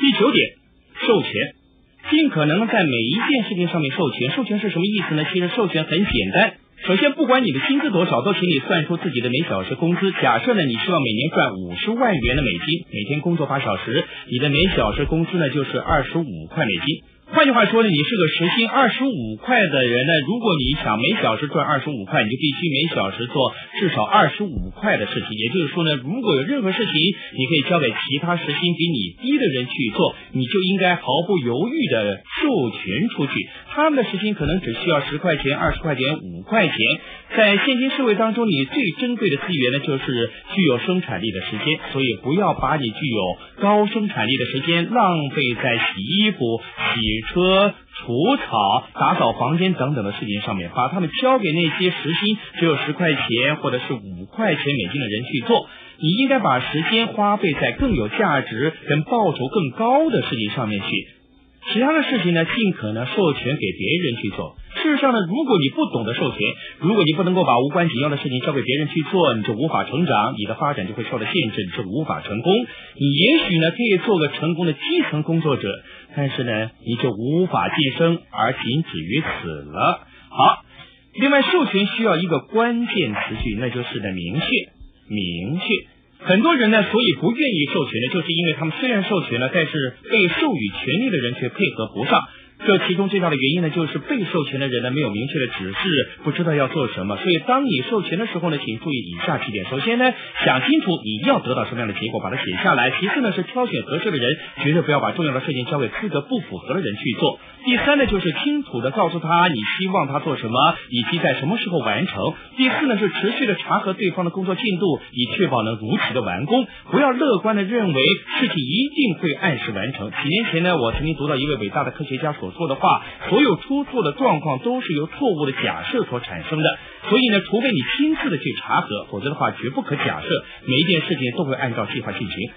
第九点，授权，尽可能在每一件事情上面授权。授权是什么意思呢？其实授权很简单。首先，不管你的薪资多少，都请你算出自己的每小时工资。假设呢，你希望每年赚五十万元的美金，每天工作八小时，你的每小时工资呢就是二十五块美金。换句话说呢，你是个时薪二十五块的人呢。如果你想每小时赚二十五块，你就必须每小时做至少二十五块的事情。也就是说呢，如果有任何事情你可以交给其他时薪比你低的人去做，你就应该毫不犹豫的授权出去。他们的时薪可能只需要十块钱、二十块钱、五块钱。在现今社会当中，你最珍贵的资源呢，就是具有生产力的时间。所以不要把你具有高生产力的时间浪费在洗衣服、洗。车、除草、打扫房间等等的事情上面，把他们交给那些时薪只有十块钱或者是五块钱美金的人去做。你应该把时间花费在更有价值、跟报酬更高的事情上面去。其他的事情呢，尽可能授权给别人去做。事实上呢，如果你不懂得授权，如果你不能够把无关紧要的事情交给别人去做，你就无法成长，你的发展就会受到限制，你就无法成功。你也许呢可以做个成功的基层工作者，但是呢你就无法晋升，而仅止于此了。好，另外授权需要一个关键词句，那就是呢明确，明确。很多人呢，所以不愿意授权呢，就是因为他们虽然授权了，但是被授予权利的人却配合不上。这其中最大的原因呢，就是被授权的人呢没有明确的指示，不知道要做什么。所以当你授权的时候呢，请注意以下几点：首先呢，想清楚你要得到什么样的结果，把它写下来；其次呢，是挑选合适的人，绝对不要把重要的事情交给资格不符合的人去做。第三呢，就是清楚的告诉他你希望他做什么，以及在什么时候完成。第四呢，是持续的查核对方的工作进度，以确保能如期的完工。不要乐观的认为事情一定会按时完成。几年前呢，我曾经读到一位伟大的科学家所错的话：所有出错的状况都是由错误的假设所产生的。所以呢，除非你亲自的去查核，否则的话绝不可假设每一件事情都会按照计划进行。